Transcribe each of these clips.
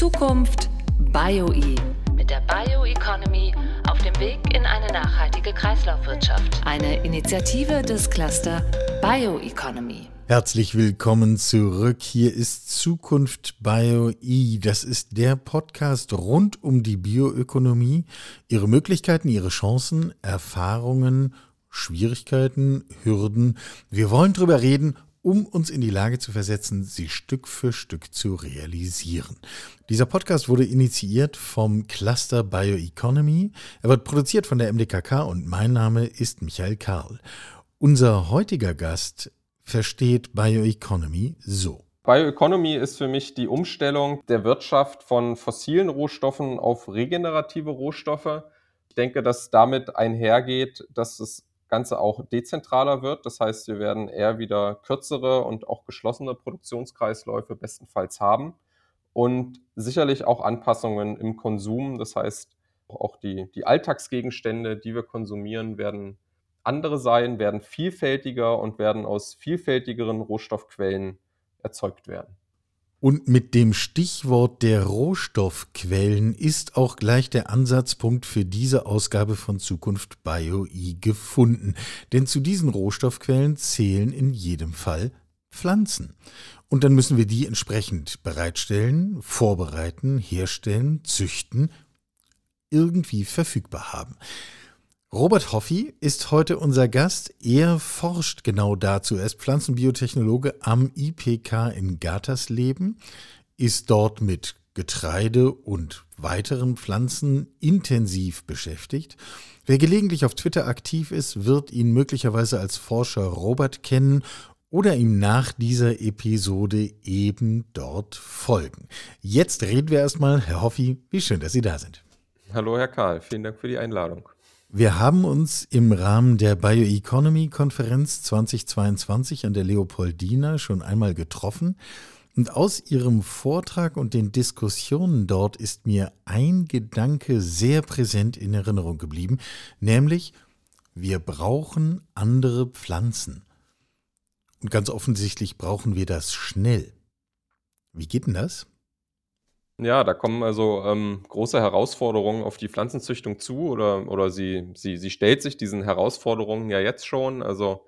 Zukunft BioE mit der Bioeconomy auf dem Weg in eine nachhaltige Kreislaufwirtschaft. Eine Initiative des Cluster Bioeconomy. Herzlich willkommen zurück. Hier ist Zukunft BioE. Das ist der Podcast rund um die Bioökonomie, ihre Möglichkeiten, ihre Chancen, Erfahrungen, Schwierigkeiten, Hürden. Wir wollen darüber reden, um uns in die Lage zu versetzen, sie Stück für Stück zu realisieren. Dieser Podcast wurde initiiert vom Cluster Bioeconomy. Er wird produziert von der MDKK und mein Name ist Michael Karl. Unser heutiger Gast versteht Bioeconomy so. Bioeconomy ist für mich die Umstellung der Wirtschaft von fossilen Rohstoffen auf regenerative Rohstoffe. Ich denke, dass damit einhergeht, dass es Ganze auch dezentraler wird. Das heißt, wir werden eher wieder kürzere und auch geschlossene Produktionskreisläufe bestenfalls haben und sicherlich auch Anpassungen im Konsum. Das heißt, auch die, die Alltagsgegenstände, die wir konsumieren, werden andere sein, werden vielfältiger und werden aus vielfältigeren Rohstoffquellen erzeugt werden. Und mit dem Stichwort der Rohstoffquellen ist auch gleich der Ansatzpunkt für diese Ausgabe von Zukunft BioE gefunden. Denn zu diesen Rohstoffquellen zählen in jedem Fall Pflanzen. Und dann müssen wir die entsprechend bereitstellen, vorbereiten, herstellen, züchten, irgendwie verfügbar haben. Robert Hoffi ist heute unser Gast. Er forscht genau dazu. Er ist Pflanzenbiotechnologe am IPK in Gatersleben, ist dort mit Getreide und weiteren Pflanzen intensiv beschäftigt. Wer gelegentlich auf Twitter aktiv ist, wird ihn möglicherweise als Forscher Robert kennen oder ihm nach dieser Episode eben dort folgen. Jetzt reden wir erstmal, Herr Hoffi, wie schön, dass Sie da sind. Hallo, Herr Karl, vielen Dank für die Einladung. Wir haben uns im Rahmen der Bioeconomy-Konferenz 2022 an der Leopoldina schon einmal getroffen. Und aus Ihrem Vortrag und den Diskussionen dort ist mir ein Gedanke sehr präsent in Erinnerung geblieben, nämlich wir brauchen andere Pflanzen. Und ganz offensichtlich brauchen wir das schnell. Wie geht denn das? Ja, da kommen also ähm, große Herausforderungen auf die Pflanzenzüchtung zu oder, oder sie, sie, sie stellt sich diesen Herausforderungen ja jetzt schon. Also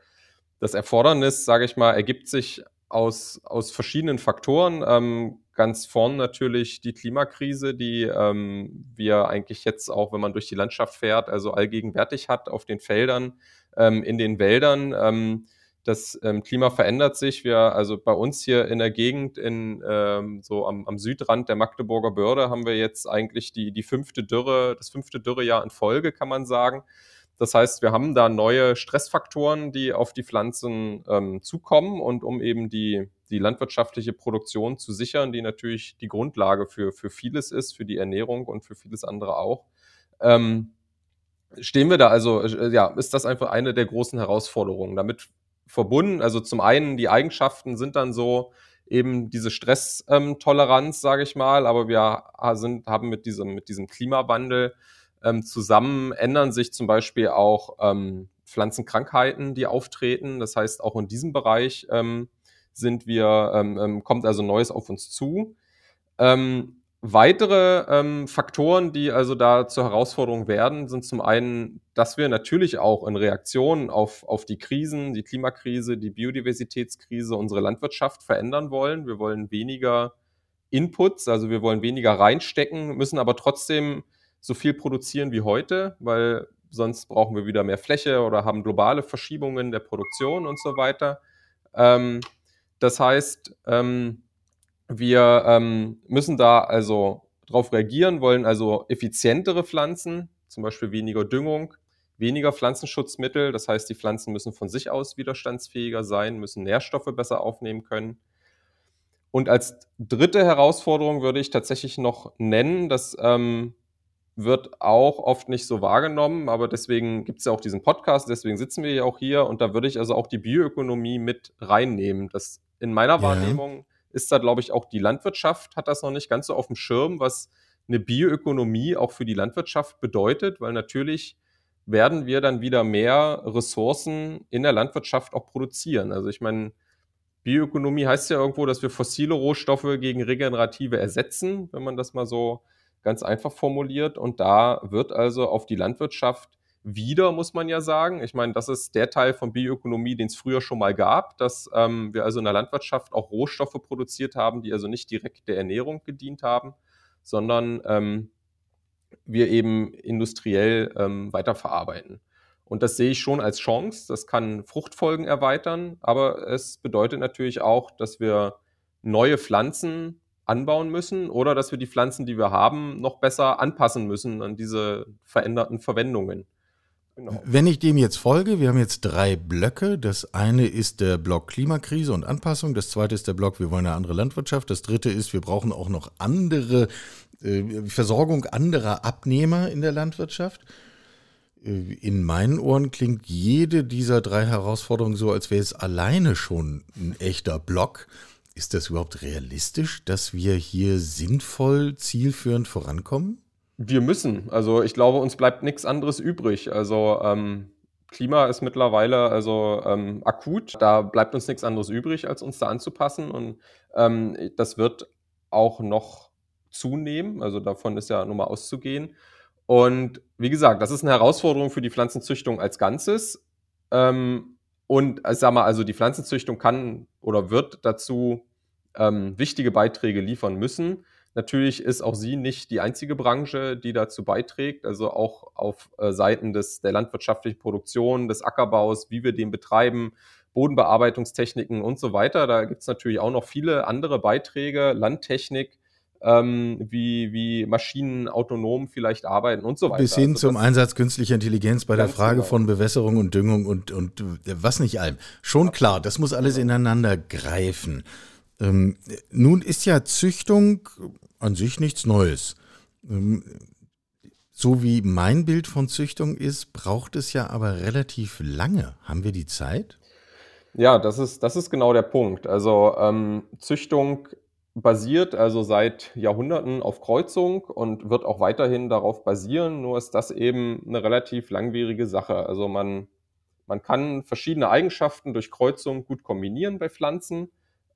das Erfordernis, sage ich mal, ergibt sich aus, aus verschiedenen Faktoren. Ähm, ganz vorn natürlich die Klimakrise, die ähm, wir eigentlich jetzt auch, wenn man durch die Landschaft fährt, also allgegenwärtig hat auf den Feldern, ähm, in den Wäldern. Das ähm, Klima verändert sich. Wir, also bei uns hier in der Gegend, in, ähm, so am, am, Südrand der Magdeburger Börde, haben wir jetzt eigentlich die, die fünfte Dürre, das fünfte Dürrejahr in Folge, kann man sagen. Das heißt, wir haben da neue Stressfaktoren, die auf die Pflanzen ähm, zukommen und um eben die, die landwirtschaftliche Produktion zu sichern, die natürlich die Grundlage für, für vieles ist, für die Ernährung und für vieles andere auch. Ähm, stehen wir da also, äh, ja, ist das einfach eine der großen Herausforderungen. Damit verbunden. Also zum einen, die Eigenschaften sind dann so eben diese Stresstoleranz, sage ich mal, aber wir sind, haben mit diesem, mit diesem Klimawandel ähm, zusammen ändern sich zum Beispiel auch ähm, Pflanzenkrankheiten, die auftreten. Das heißt, auch in diesem Bereich ähm, sind wir, ähm, ähm, kommt also Neues auf uns zu. Ähm, Weitere ähm, Faktoren, die also da zur Herausforderung werden, sind zum einen, dass wir natürlich auch in Reaktion auf, auf die Krisen, die Klimakrise, die Biodiversitätskrise, unsere Landwirtschaft verändern wollen. Wir wollen weniger Inputs, also wir wollen weniger reinstecken, müssen aber trotzdem so viel produzieren wie heute, weil sonst brauchen wir wieder mehr Fläche oder haben globale Verschiebungen der Produktion und so weiter. Ähm, das heißt, ähm, wir ähm, müssen da also darauf reagieren, wollen also effizientere Pflanzen, zum Beispiel weniger Düngung, weniger Pflanzenschutzmittel. Das heißt, die Pflanzen müssen von sich aus widerstandsfähiger sein, müssen Nährstoffe besser aufnehmen können. Und als dritte Herausforderung würde ich tatsächlich noch nennen, das ähm, wird auch oft nicht so wahrgenommen, aber deswegen gibt es ja auch diesen Podcast, deswegen sitzen wir ja auch hier und da würde ich also auch die Bioökonomie mit reinnehmen. Das in meiner ja. Wahrnehmung ist da, glaube ich, auch die Landwirtschaft hat das noch nicht ganz so auf dem Schirm, was eine Bioökonomie auch für die Landwirtschaft bedeutet, weil natürlich werden wir dann wieder mehr Ressourcen in der Landwirtschaft auch produzieren. Also ich meine, Bioökonomie heißt ja irgendwo, dass wir fossile Rohstoffe gegen regenerative ersetzen, wenn man das mal so ganz einfach formuliert. Und da wird also auf die Landwirtschaft wieder, muss man ja sagen. Ich meine, das ist der Teil von Bioökonomie, den es früher schon mal gab, dass ähm, wir also in der Landwirtschaft auch Rohstoffe produziert haben, die also nicht direkt der Ernährung gedient haben, sondern ähm, wir eben industriell ähm, weiterverarbeiten. Und das sehe ich schon als Chance. Das kann Fruchtfolgen erweitern, aber es bedeutet natürlich auch, dass wir neue Pflanzen anbauen müssen oder dass wir die Pflanzen, die wir haben, noch besser anpassen müssen an diese veränderten Verwendungen. Genau. Wenn ich dem jetzt folge, wir haben jetzt drei Blöcke. Das eine ist der Block Klimakrise und Anpassung. Das zweite ist der Block, wir wollen eine andere Landwirtschaft. Das dritte ist, wir brauchen auch noch andere äh, Versorgung anderer Abnehmer in der Landwirtschaft. Äh, in meinen Ohren klingt jede dieser drei Herausforderungen so, als wäre es alleine schon ein echter Block. Ist das überhaupt realistisch, dass wir hier sinnvoll, zielführend vorankommen? Wir müssen. Also ich glaube, uns bleibt nichts anderes übrig. Also ähm, Klima ist mittlerweile also ähm, akut. Da bleibt uns nichts anderes übrig, als uns da anzupassen. Und ähm, das wird auch noch zunehmen. Also davon ist ja nun mal auszugehen. Und wie gesagt, das ist eine Herausforderung für die Pflanzenzüchtung als Ganzes. Ähm, und ich sag mal, also die Pflanzenzüchtung kann oder wird dazu ähm, wichtige Beiträge liefern müssen. Natürlich ist auch sie nicht die einzige Branche, die dazu beiträgt. Also auch auf äh, Seiten des, der landwirtschaftlichen Produktion, des Ackerbaus, wie wir den betreiben, Bodenbearbeitungstechniken und so weiter. Da gibt es natürlich auch noch viele andere Beiträge, Landtechnik, ähm, wie, wie Maschinen autonom vielleicht arbeiten und so weiter. Bis hin also zum Einsatz künstlicher Intelligenz bei der Frage genau. von Bewässerung und Düngung und, und äh, was nicht allem. Schon klar, das muss alles ineinander greifen. Ähm, nun ist ja Züchtung an sich nichts Neues. Ähm, so wie mein Bild von Züchtung ist, braucht es ja aber relativ lange. Haben wir die Zeit? Ja, das ist, das ist genau der Punkt. Also ähm, Züchtung basiert also seit Jahrhunderten auf Kreuzung und wird auch weiterhin darauf basieren, nur ist das eben eine relativ langwierige Sache. Also man, man kann verschiedene Eigenschaften durch Kreuzung gut kombinieren bei Pflanzen,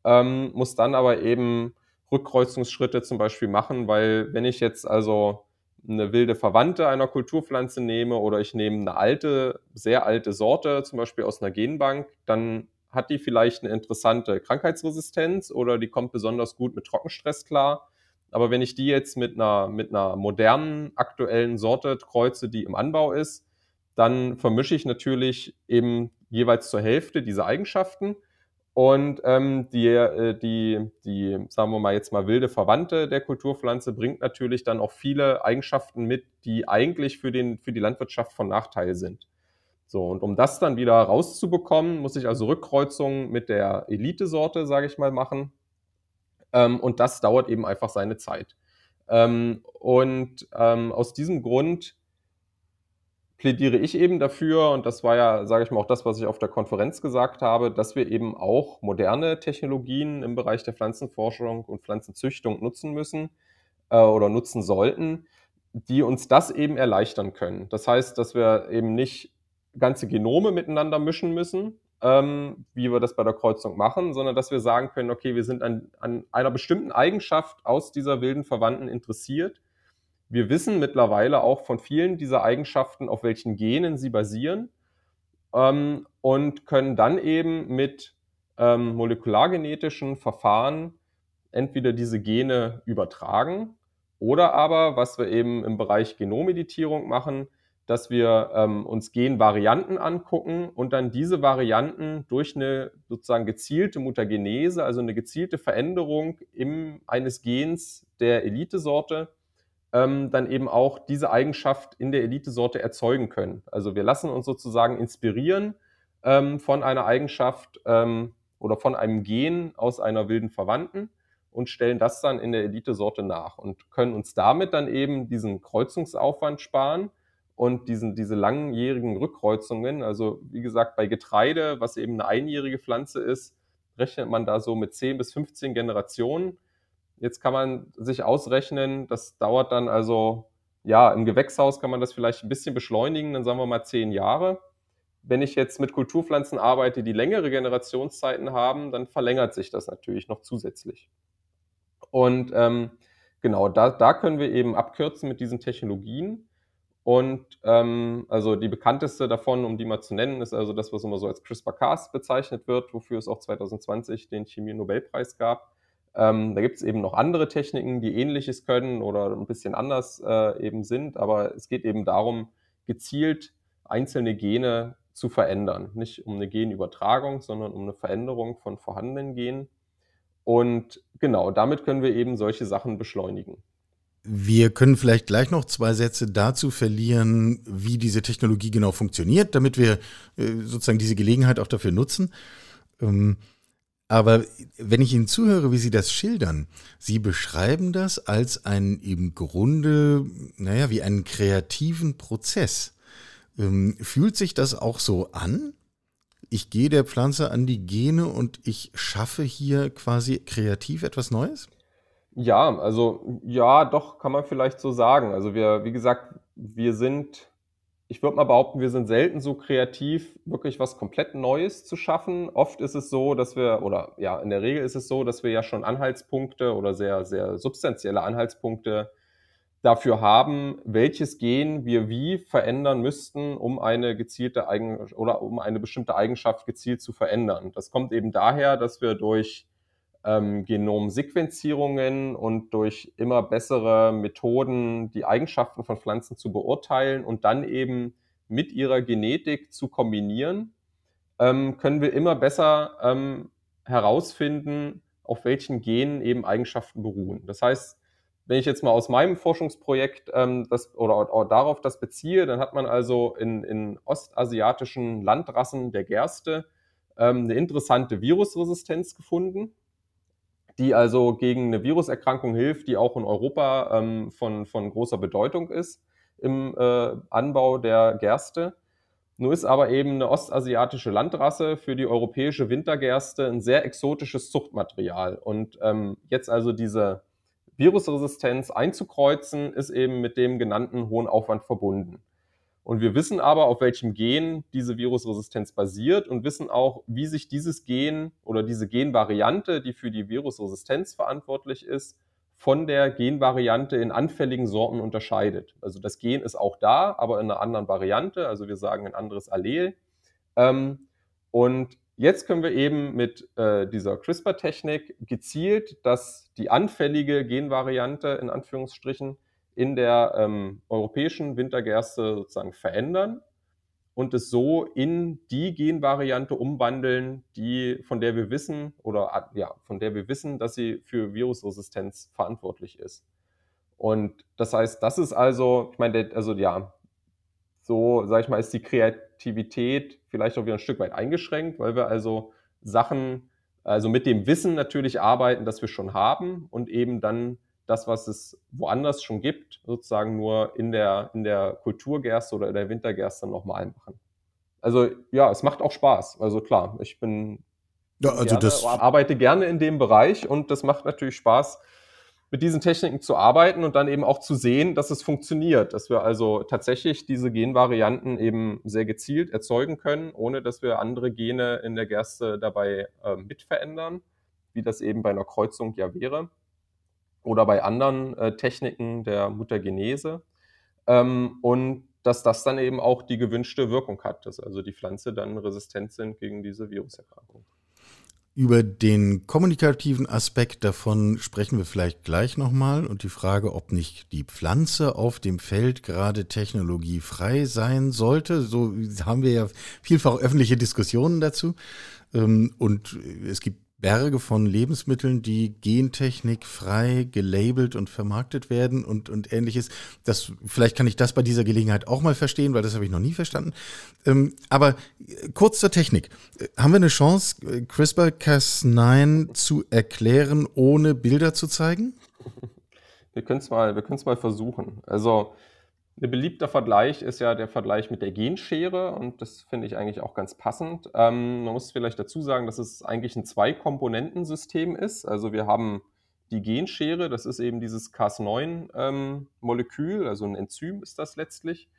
ähm, muss dann aber eben Rückkreuzungsschritte zum Beispiel machen, weil wenn ich jetzt also eine wilde Verwandte einer Kulturpflanze nehme oder ich nehme eine alte, sehr alte Sorte, zum Beispiel aus einer Genbank, dann hat die vielleicht eine interessante Krankheitsresistenz oder die kommt besonders gut mit Trockenstress klar. Aber wenn ich die jetzt mit einer, mit einer modernen, aktuellen Sorte kreuze, die im Anbau ist, dann vermische ich natürlich eben jeweils zur Hälfte diese Eigenschaften. Und ähm, die, äh, die, die, sagen wir mal jetzt mal wilde Verwandte der Kulturpflanze bringt natürlich dann auch viele Eigenschaften mit, die eigentlich für, den, für die Landwirtschaft von Nachteil sind. So, und um das dann wieder rauszubekommen, muss ich also Rückkreuzungen mit der Elite-Sorte, sage ich mal, machen. Ähm, und das dauert eben einfach seine Zeit. Ähm, und ähm, aus diesem Grund plädiere ich eben dafür, und das war ja, sage ich mal, auch das, was ich auf der Konferenz gesagt habe, dass wir eben auch moderne Technologien im Bereich der Pflanzenforschung und Pflanzenzüchtung nutzen müssen äh, oder nutzen sollten, die uns das eben erleichtern können. Das heißt, dass wir eben nicht ganze Genome miteinander mischen müssen, ähm, wie wir das bei der Kreuzung machen, sondern dass wir sagen können, okay, wir sind an, an einer bestimmten Eigenschaft aus dieser wilden Verwandten interessiert. Wir wissen mittlerweile auch von vielen dieser Eigenschaften, auf welchen Genen sie basieren ähm, und können dann eben mit ähm, molekulargenetischen Verfahren entweder diese Gene übertragen oder aber, was wir eben im Bereich Genomeditierung machen, dass wir ähm, uns Genvarianten angucken und dann diese Varianten durch eine sozusagen gezielte Mutagenese, also eine gezielte Veränderung im, eines Gens der Elitesorte, ähm, dann eben auch diese Eigenschaft in der Elitesorte erzeugen können. Also wir lassen uns sozusagen inspirieren ähm, von einer Eigenschaft ähm, oder von einem Gen aus einer wilden Verwandten und stellen das dann in der Elitesorte nach und können uns damit dann eben diesen Kreuzungsaufwand sparen und diesen, diese langjährigen Rückkreuzungen, also wie gesagt, bei Getreide, was eben eine einjährige Pflanze ist, rechnet man da so mit 10 bis 15 Generationen. Jetzt kann man sich ausrechnen, das dauert dann also, ja, im Gewächshaus kann man das vielleicht ein bisschen beschleunigen, dann sagen wir mal 10 Jahre. wenn ich jetzt mit Kulturpflanzen arbeite, die längere Generationszeiten haben, dann verlängert sich das natürlich noch zusätzlich. Und ähm, genau, da, da können wir eben abkürzen mit diesen Technologien. Und ähm, also die bekannteste davon, um die mal zu nennen, ist also das, was immer so als CRISPR-Cas bezeichnet wird, wofür es auch 2020 den Chemie-Nobelpreis gab. Ähm, da gibt es eben noch andere Techniken, die ähnliches können oder ein bisschen anders äh, eben sind, aber es geht eben darum, gezielt einzelne Gene zu verändern. Nicht um eine Genübertragung, sondern um eine Veränderung von vorhandenen Genen. Und genau, damit können wir eben solche Sachen beschleunigen. Wir können vielleicht gleich noch zwei Sätze dazu verlieren, wie diese Technologie genau funktioniert, damit wir äh, sozusagen diese Gelegenheit auch dafür nutzen. Ähm, aber wenn ich Ihnen zuhöre, wie Sie das schildern, Sie beschreiben das als einen im Grunde, naja, wie einen kreativen Prozess. Ähm, fühlt sich das auch so an? Ich gehe der Pflanze an die Gene und ich schaffe hier quasi kreativ etwas Neues? Ja, also ja, doch, kann man vielleicht so sagen. Also wir, wie gesagt, wir sind, ich würde mal behaupten, wir sind selten so kreativ, wirklich was komplett Neues zu schaffen. Oft ist es so, dass wir, oder ja, in der Regel ist es so, dass wir ja schon Anhaltspunkte oder sehr, sehr substanzielle Anhaltspunkte dafür haben, welches Gen wir wie verändern müssten, um eine gezielte Eigen oder um eine bestimmte Eigenschaft gezielt zu verändern. Das kommt eben daher, dass wir durch ähm, Genomsequenzierungen und durch immer bessere Methoden die Eigenschaften von Pflanzen zu beurteilen und dann eben mit ihrer Genetik zu kombinieren, ähm, können wir immer besser ähm, herausfinden, auf welchen Genen eben Eigenschaften beruhen. Das heißt, wenn ich jetzt mal aus meinem Forschungsprojekt ähm, das, oder, oder, darauf das beziehe, dann hat man also in, in ostasiatischen Landrassen der Gerste ähm, eine interessante Virusresistenz gefunden die also gegen eine Viruserkrankung hilft, die auch in Europa ähm, von, von großer Bedeutung ist im äh, Anbau der Gerste. Nur ist aber eben eine ostasiatische Landrasse für die europäische Wintergerste ein sehr exotisches Zuchtmaterial. Und ähm, jetzt also diese Virusresistenz einzukreuzen, ist eben mit dem genannten hohen Aufwand verbunden. Und wir wissen aber, auf welchem Gen diese Virusresistenz basiert und wissen auch, wie sich dieses Gen oder diese Genvariante, die für die Virusresistenz verantwortlich ist, von der Genvariante in anfälligen Sorten unterscheidet. Also das Gen ist auch da, aber in einer anderen Variante, also wir sagen ein anderes Allel. Ähm, und jetzt können wir eben mit äh, dieser CRISPR-Technik gezielt, dass die anfällige Genvariante in Anführungsstrichen in der ähm, europäischen Wintergerste sozusagen verändern und es so in die Genvariante umwandeln, die, von der wir wissen, oder ja, von der wir wissen, dass sie für Virusresistenz verantwortlich ist. Und das heißt, das ist also, ich meine, also ja, so, sag ich mal, ist die Kreativität vielleicht auch wieder ein Stück weit eingeschränkt, weil wir also Sachen, also mit dem Wissen natürlich arbeiten, das wir schon haben und eben dann das, was es woanders schon gibt, sozusagen nur in der, in der Kulturgerste oder in der Wintergerste nochmal machen. Also ja, es macht auch Spaß. Also klar, ich bin ja, also gerne, arbeite gerne in dem Bereich und das macht natürlich Spaß, mit diesen Techniken zu arbeiten und dann eben auch zu sehen, dass es funktioniert, dass wir also tatsächlich diese Genvarianten eben sehr gezielt erzeugen können, ohne dass wir andere Gene in der Gerste dabei äh, mitverändern, wie das eben bei einer Kreuzung ja wäre oder bei anderen äh, Techniken der Mutagenese. Ähm, und dass das dann eben auch die gewünschte Wirkung hat, dass also die Pflanze dann resistent sind gegen diese Viruserkrankung. Über den kommunikativen Aspekt davon sprechen wir vielleicht gleich nochmal und die Frage, ob nicht die Pflanze auf dem Feld gerade technologiefrei sein sollte. So haben wir ja vielfach öffentliche Diskussionen dazu. Ähm, und es gibt Berge von Lebensmitteln, die gentechnikfrei gelabelt und vermarktet werden und, und ähnliches. Das, vielleicht kann ich das bei dieser Gelegenheit auch mal verstehen, weil das habe ich noch nie verstanden. Ähm, aber äh, kurz zur Technik. Äh, haben wir eine Chance, äh, CRISPR-Cas9 zu erklären, ohne Bilder zu zeigen? Wir können es mal, mal versuchen. Also ein beliebter Vergleich ist ja der Vergleich mit der Genschere und das finde ich eigentlich auch ganz passend. Ähm, man muss vielleicht dazu sagen, dass es eigentlich ein Zwei-Komponenten-System ist. Also wir haben die Genschere, das ist eben dieses Cas9-Molekül, ähm, also ein Enzym ist das letztlich.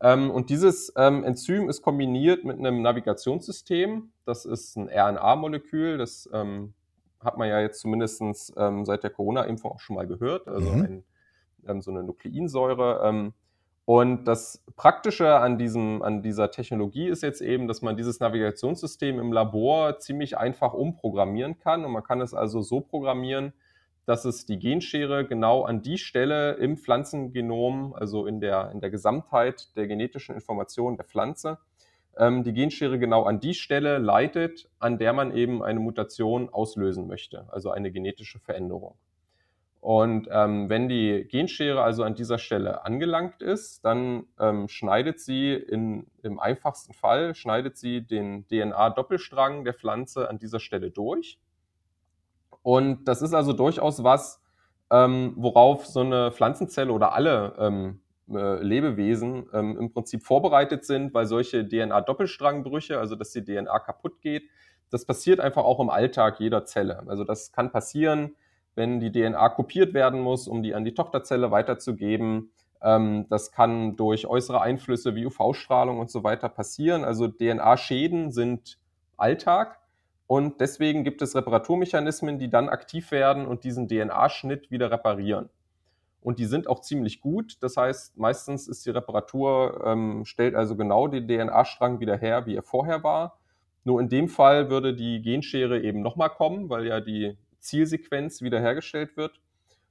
Ähm, und dieses ähm, Enzym ist kombiniert mit einem Navigationssystem. Das ist ein RNA-Molekül. Das ähm, hat man ja jetzt zumindest ähm, seit der Corona-Impfung auch schon mal gehört. Also mhm. ein, so eine Nukleinsäure. Und das Praktische an, diesem, an dieser Technologie ist jetzt eben, dass man dieses Navigationssystem im Labor ziemlich einfach umprogrammieren kann. Und man kann es also so programmieren, dass es die Genschere genau an die Stelle im Pflanzengenom, also in der, in der Gesamtheit der genetischen Informationen der Pflanze, ähm, die Genschere genau an die Stelle leitet, an der man eben eine Mutation auslösen möchte, also eine genetische Veränderung. Und ähm, wenn die Genschere also an dieser Stelle angelangt ist, dann ähm, schneidet sie in, im einfachsten Fall, schneidet sie den DNA-Doppelstrang der Pflanze an dieser Stelle durch und das ist also durchaus was, ähm, worauf so eine Pflanzenzelle oder alle ähm, äh, Lebewesen ähm, im Prinzip vorbereitet sind, weil solche DNA-Doppelstrangbrüche, also dass die DNA kaputt geht, das passiert einfach auch im Alltag jeder Zelle. Also das kann passieren, wenn die DNA kopiert werden muss, um die an die Tochterzelle weiterzugeben. Ähm, das kann durch äußere Einflüsse wie UV-Strahlung und so weiter passieren. Also DNA-Schäden sind Alltag. Und deswegen gibt es Reparaturmechanismen, die dann aktiv werden und diesen DNA-Schnitt wieder reparieren. Und die sind auch ziemlich gut. Das heißt, meistens ist die Reparatur, ähm, stellt also genau den DNA-Strang wieder her, wie er vorher war. Nur in dem Fall würde die Genschere eben nochmal kommen, weil ja die Zielsequenz wiederhergestellt wird.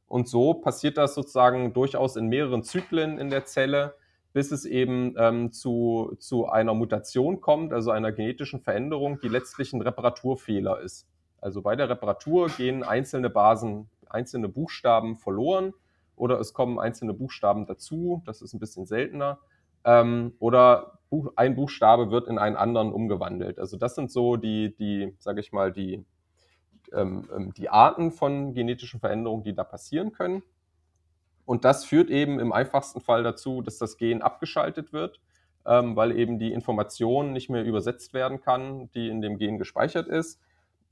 Und so passiert das sozusagen durchaus in mehreren Zyklen in der Zelle bis es eben ähm, zu, zu einer Mutation kommt, also einer genetischen Veränderung, die letztlich ein Reparaturfehler ist. Also bei der Reparatur gehen einzelne Basen, einzelne Buchstaben verloren oder es kommen einzelne Buchstaben dazu, das ist ein bisschen seltener. Ähm, oder ein Buchstabe wird in einen anderen umgewandelt. Also das sind so die, die sage ich mal, die, ähm, ähm, die Arten von genetischen Veränderungen, die da passieren können. Und das führt eben im einfachsten Fall dazu, dass das Gen abgeschaltet wird, ähm, weil eben die Information nicht mehr übersetzt werden kann, die in dem Gen gespeichert ist.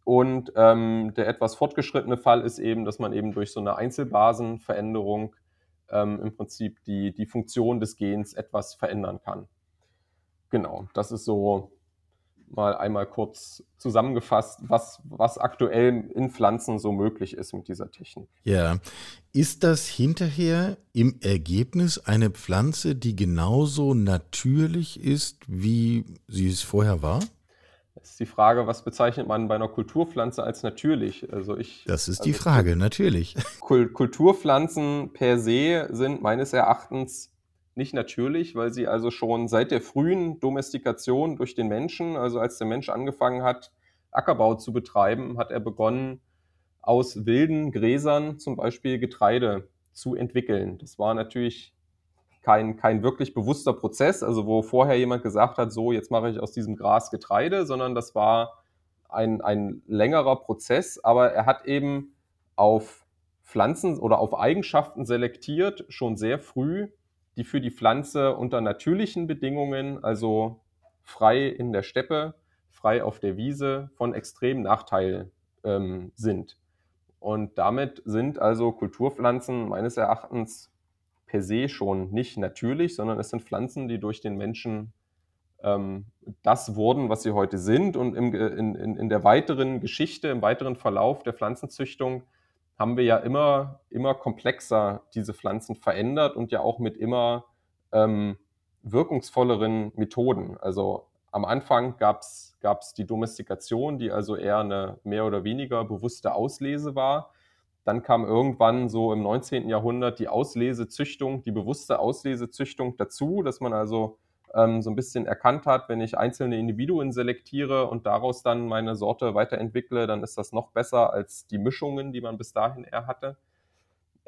Und ähm, der etwas fortgeschrittene Fall ist eben, dass man eben durch so eine Einzelbasenveränderung ähm, im Prinzip die, die Funktion des Gens etwas verändern kann. Genau, das ist so mal einmal kurz zusammengefasst, was, was aktuell in Pflanzen so möglich ist mit dieser Technik. Ja, ist das hinterher im Ergebnis eine Pflanze, die genauso natürlich ist, wie sie es vorher war? Das ist die Frage, was bezeichnet man bei einer Kulturpflanze als natürlich? Also ich, das ist die also Frage, natürlich. Kulturpflanzen per se sind meines Erachtens nicht natürlich, weil sie also schon seit der frühen Domestikation durch den Menschen, also als der Mensch angefangen hat, Ackerbau zu betreiben, hat er begonnen, aus wilden Gräsern zum Beispiel Getreide zu entwickeln. Das war natürlich kein, kein wirklich bewusster Prozess, also wo vorher jemand gesagt hat, so, jetzt mache ich aus diesem Gras Getreide, sondern das war ein, ein längerer Prozess, aber er hat eben auf Pflanzen oder auf Eigenschaften selektiert, schon sehr früh, die für die Pflanze unter natürlichen Bedingungen, also frei in der Steppe, frei auf der Wiese, von extremem Nachteil ähm, sind. Und damit sind also Kulturpflanzen meines Erachtens per se schon nicht natürlich, sondern es sind Pflanzen, die durch den Menschen ähm, das wurden, was sie heute sind. Und im, in, in, in der weiteren Geschichte, im weiteren Verlauf der Pflanzenzüchtung haben wir ja immer, immer komplexer diese Pflanzen verändert und ja auch mit immer ähm, wirkungsvolleren Methoden. Also am Anfang gab es die Domestikation, die also eher eine mehr oder weniger bewusste Auslese war. Dann kam irgendwann so im 19. Jahrhundert die Auslesezüchtung, die bewusste Auslesezüchtung dazu, dass man also ähm, so ein bisschen erkannt hat, wenn ich einzelne Individuen selektiere und daraus dann meine Sorte weiterentwickle, dann ist das noch besser als die Mischungen, die man bis dahin eher hatte.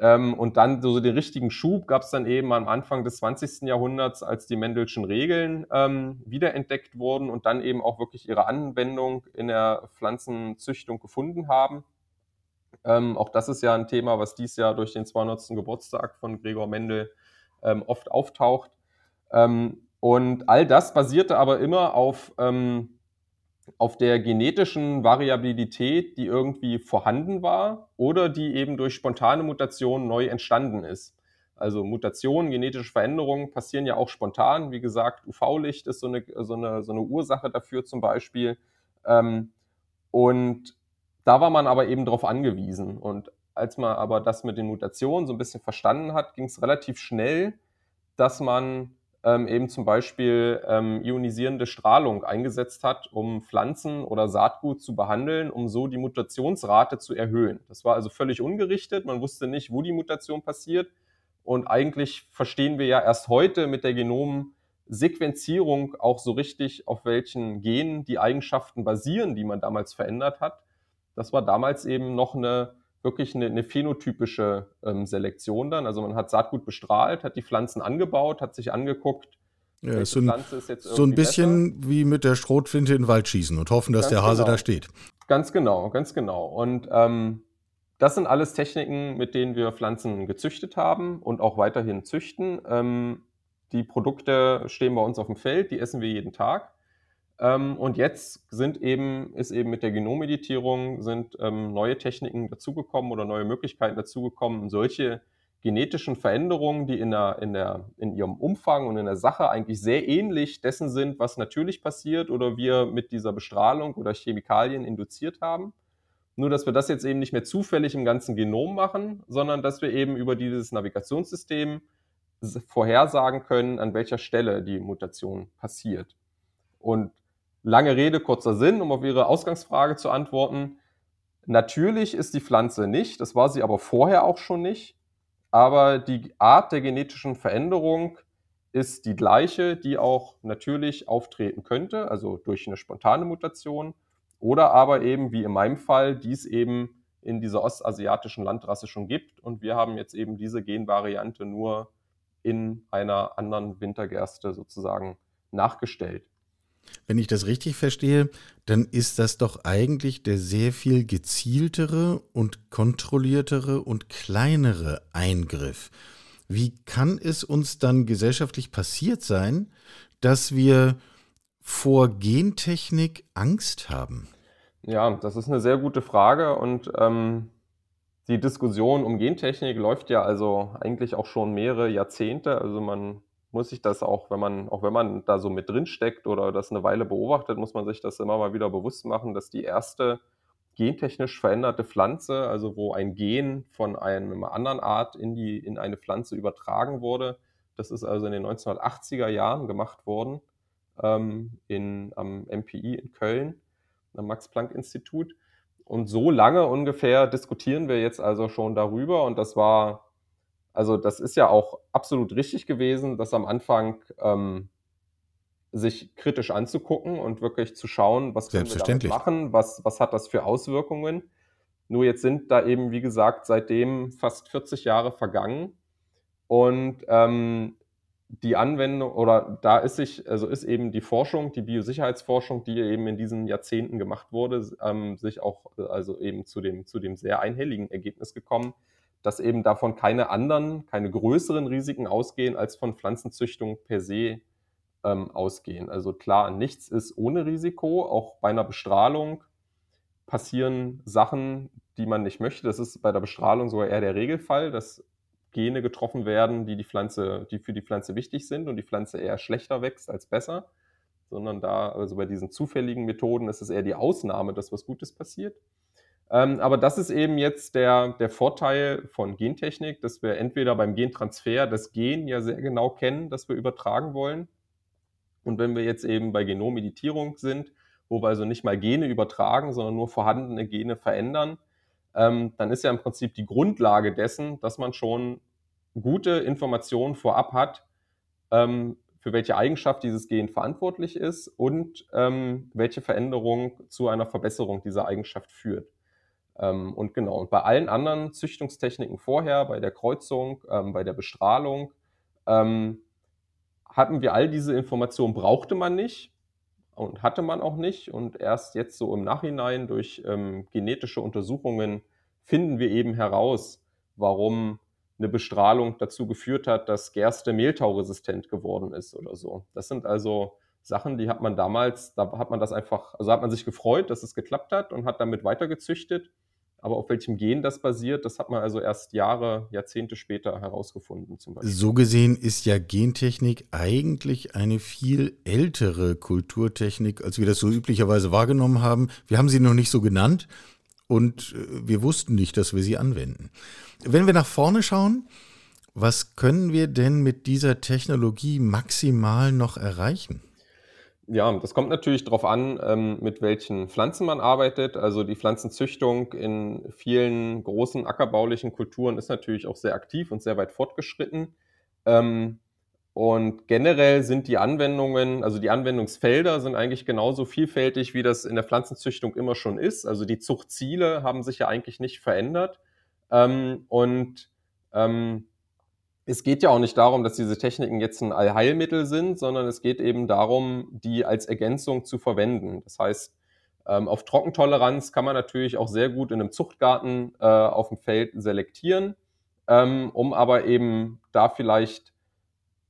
Ähm, und dann so den richtigen Schub gab es dann eben am Anfang des 20. Jahrhunderts, als die Mendelschen Regeln ähm, wiederentdeckt wurden und dann eben auch wirklich ihre Anwendung in der Pflanzenzüchtung gefunden haben. Ähm, auch das ist ja ein Thema, was dies Jahr durch den 200. Geburtstag von Gregor Mendel ähm, oft auftaucht. Ähm, und all das basierte aber immer auf, ähm, auf der genetischen Variabilität, die irgendwie vorhanden war oder die eben durch spontane Mutationen neu entstanden ist. Also Mutationen, genetische Veränderungen passieren ja auch spontan. Wie gesagt, UV-Licht ist so eine, so, eine, so eine Ursache dafür zum Beispiel. Ähm, und da war man aber eben darauf angewiesen. Und als man aber das mit den Mutationen so ein bisschen verstanden hat, ging es relativ schnell, dass man ähm, eben zum Beispiel ähm, ionisierende Strahlung eingesetzt hat, um Pflanzen oder Saatgut zu behandeln, um so die Mutationsrate zu erhöhen. Das war also völlig ungerichtet. Man wusste nicht, wo die Mutation passiert. Und eigentlich verstehen wir ja erst heute mit der Genomsequenzierung auch so richtig, auf welchen Genen die Eigenschaften basieren, die man damals verändert hat. Das war damals eben noch eine wirklich eine, eine phänotypische ähm, Selektion dann. Also man hat Saatgut bestrahlt, hat die Pflanzen angebaut, hat sich angeguckt, ja, so ein, so ein bisschen besser. wie mit der Strohflinte in den Wald schießen und hoffen, dass ganz der Hase genau. da steht. Ganz genau, ganz genau. Und ähm, das sind alles Techniken, mit denen wir Pflanzen gezüchtet haben und auch weiterhin züchten. Ähm, die Produkte stehen bei uns auf dem Feld, die essen wir jeden Tag. Ähm, und jetzt sind eben, ist eben mit der Genommeditierung sind ähm, neue Techniken dazugekommen oder neue Möglichkeiten dazugekommen, solche genetischen Veränderungen, die in, der, in, der, in ihrem Umfang und in der Sache eigentlich sehr ähnlich dessen sind, was natürlich passiert oder wir mit dieser Bestrahlung oder Chemikalien induziert haben. Nur, dass wir das jetzt eben nicht mehr zufällig im ganzen Genom machen, sondern dass wir eben über dieses Navigationssystem vorhersagen können, an welcher Stelle die Mutation passiert. Und Lange Rede, kurzer Sinn, um auf Ihre Ausgangsfrage zu antworten. Natürlich ist die Pflanze nicht, das war sie aber vorher auch schon nicht, aber die Art der genetischen Veränderung ist die gleiche, die auch natürlich auftreten könnte, also durch eine spontane Mutation oder aber eben wie in meinem Fall, die es eben in dieser ostasiatischen Landrasse schon gibt und wir haben jetzt eben diese Genvariante nur in einer anderen Wintergerste sozusagen nachgestellt. Wenn ich das richtig verstehe, dann ist das doch eigentlich der sehr viel gezieltere und kontrolliertere und kleinere Eingriff. Wie kann es uns dann gesellschaftlich passiert sein, dass wir vor Gentechnik Angst haben? Ja, das ist eine sehr gute Frage und ähm, die Diskussion um Gentechnik läuft ja also eigentlich auch schon mehrere Jahrzehnte. Also man muss sich das auch, wenn man, auch wenn man da so mit drin steckt oder das eine Weile beobachtet, muss man sich das immer mal wieder bewusst machen, dass die erste gentechnisch veränderte Pflanze, also wo ein Gen von einer anderen Art in, die, in eine Pflanze übertragen wurde, das ist also in den 1980er Jahren gemacht worden ähm, in, am MPI in Köln, am Max-Planck-Institut. Und so lange ungefähr diskutieren wir jetzt also schon darüber. Und das war also das ist ja auch absolut richtig gewesen, das am Anfang ähm, sich kritisch anzugucken und wirklich zu schauen, was können wir damit machen, was, was hat das für Auswirkungen. Nur jetzt sind da eben, wie gesagt, seitdem fast 40 Jahre vergangen. Und ähm, die Anwendung oder da ist sich, also ist eben die Forschung, die Biosicherheitsforschung, die eben in diesen Jahrzehnten gemacht wurde, ähm, sich auch also eben zu dem, zu dem sehr einhelligen Ergebnis gekommen, dass eben davon keine anderen, keine größeren Risiken ausgehen, als von Pflanzenzüchtung per se ähm, ausgehen. Also klar, nichts ist ohne Risiko. Auch bei einer Bestrahlung passieren Sachen, die man nicht möchte. Das ist bei der Bestrahlung sogar eher der Regelfall, dass Gene getroffen werden, die, die, Pflanze, die für die Pflanze wichtig sind und die Pflanze eher schlechter wächst als besser. Sondern da, also bei diesen zufälligen Methoden ist es eher die Ausnahme, dass was Gutes passiert. Ähm, aber das ist eben jetzt der, der Vorteil von Gentechnik, dass wir entweder beim Gentransfer das Gen ja sehr genau kennen, das wir übertragen wollen. Und wenn wir jetzt eben bei Genommeditierung sind, wo wir also nicht mal Gene übertragen, sondern nur vorhandene Gene verändern, ähm, dann ist ja im Prinzip die Grundlage dessen, dass man schon gute Informationen vorab hat, ähm, für welche Eigenschaft dieses Gen verantwortlich ist und ähm, welche Veränderung zu einer Verbesserung dieser Eigenschaft führt. Ähm, und genau, und bei allen anderen Züchtungstechniken vorher, bei der Kreuzung, ähm, bei der Bestrahlung, ähm, hatten wir all diese Informationen, brauchte man nicht und hatte man auch nicht. Und erst jetzt so im Nachhinein durch genetische Untersuchungen finden wir eben heraus, warum eine Bestrahlung dazu geführt hat, dass Gerste mehltauresistent geworden ist oder so. Das sind also Sachen, die hat man damals, da hat man das einfach, also hat man sich gefreut, dass es geklappt hat und hat damit weitergezüchtet. Aber auf welchem Gen das basiert, das hat man also erst Jahre, Jahrzehnte später herausgefunden. Zum Beispiel. So gesehen ist ja Gentechnik eigentlich eine viel ältere Kulturtechnik, als wir das so üblicherweise wahrgenommen haben. Wir haben sie noch nicht so genannt und äh, wir wussten nicht, dass wir sie anwenden. Wenn wir nach vorne schauen, was können wir denn mit dieser Technologie maximal noch erreichen? Ja, das kommt natürlich darauf an, ähm, mit welchen Pflanzen man arbeitet. Also die Pflanzenzüchtung in vielen großen ackerbaulichen Kulturen ist natürlich auch sehr aktiv und sehr weit fortgeschritten. Ähm, und generell sind die Anwendungen, also die Anwendungsfelder sind eigentlich genauso vielfältig, wie das in der Pflanzenzüchtung immer schon ist. Also die Zuchtziele haben sich ja eigentlich nicht verändert. Ähm, und es geht ja auch nicht darum, dass diese Techniken jetzt ein Allheilmittel sind, sondern es geht eben darum, die als Ergänzung zu verwenden. Das heißt, ähm, auf Trockentoleranz kann man natürlich auch sehr gut in einem Zuchtgarten äh, auf dem Feld selektieren, ähm, um aber eben da vielleicht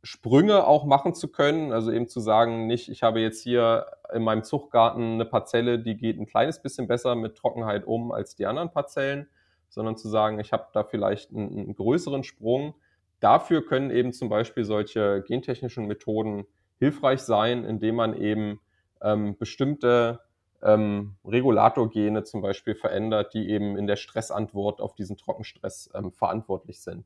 Sprünge auch machen zu können. Also eben zu sagen, nicht, ich habe jetzt hier in meinem Zuchtgarten eine Parzelle, die geht ein kleines bisschen besser mit Trockenheit um als die anderen Parzellen, sondern zu sagen, ich habe da vielleicht einen, einen größeren Sprung Dafür können eben zum Beispiel solche gentechnischen Methoden hilfreich sein, indem man eben ähm, bestimmte ähm, Regulatorgene zum Beispiel verändert, die eben in der Stressantwort auf diesen Trockenstress ähm, verantwortlich sind.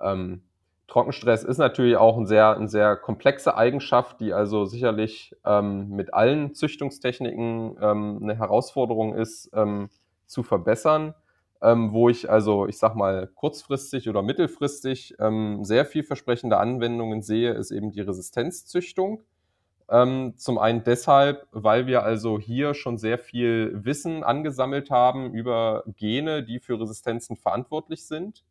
Ähm, Trockenstress ist natürlich auch ein sehr, eine sehr komplexe Eigenschaft, die also sicherlich ähm, mit allen Züchtungstechniken ähm, eine Herausforderung ist, zu verbessern ähm, wo ich also, ich sag mal, kurzfristig oder mittelfristig ähm, sehr vielversprechende Anwendungen sehe, ist eben die Resistenzzüchtung. Ähm, zum einen deshalb, weil wir also hier schon sehr viel Wissen angesammelt haben über Gene, die für Resistenzen verantwortlich sind.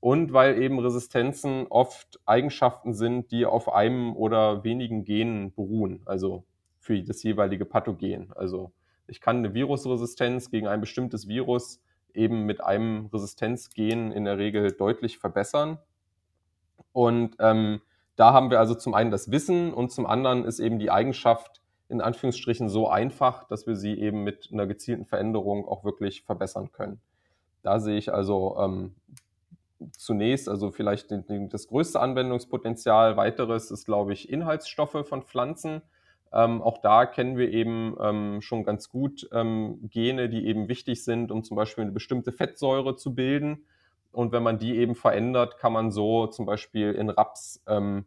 Und weil eben Resistenzen oft Eigenschaften sind, die auf einem oder wenigen Genen beruhen, also für das jeweilige Pathogen. Also ich kann eine Virusresistenz gegen ein bestimmtes Virus eben mit einem Resistenzgen in der Regel deutlich verbessern. Und ähm, da haben wir also zum einen das Wissen und zum anderen ist eben die Eigenschaft in Anführungsstrichen so einfach, dass wir sie eben mit einer gezielten Veränderung auch wirklich verbessern können. Da sehe ich also ähm, zunächst also vielleicht den, den, das größte Anwendungspotenzial. Weiteres ist, glaube ich, Inhaltsstoffe von Pflanzen. Ähm, auch da kennen wir eben ähm, schon ganz gut ähm, Gene, die eben wichtig sind, um zum Beispiel eine bestimmte Fettsäure zu bilden. Und wenn man die eben verändert, kann man so zum Beispiel in Raps ähm,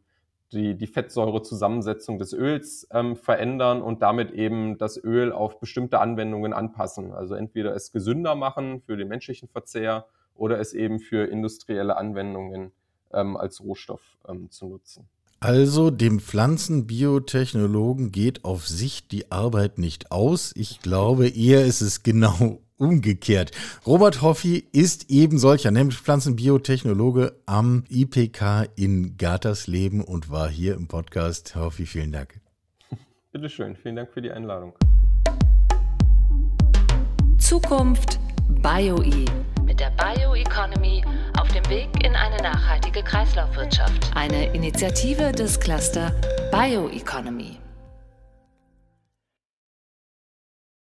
die, die Fettsäurezusammensetzung des Öls ähm, verändern und damit eben das Öl auf bestimmte Anwendungen anpassen. Also entweder es gesünder machen für den menschlichen Verzehr oder es eben für industrielle Anwendungen ähm, als Rohstoff zu nutzen. Also dem Pflanzenbiotechnologen geht auf sich die Arbeit nicht aus. Ich glaube, eher ist es genau umgekehrt. Robert Hoffi ist eben solcher, nämlich Pflanzenbiotechnologe am IPK in Gatersleben und war hier im Podcast. Herr Hoffi, vielen Dank. Bitteschön, vielen Dank für die Einladung. Zukunft BioE mit der Bioeconomy auf dem Weg in eine nachhaltige Kreislaufwirtschaft. Eine Initiative des Cluster Bioeconomy.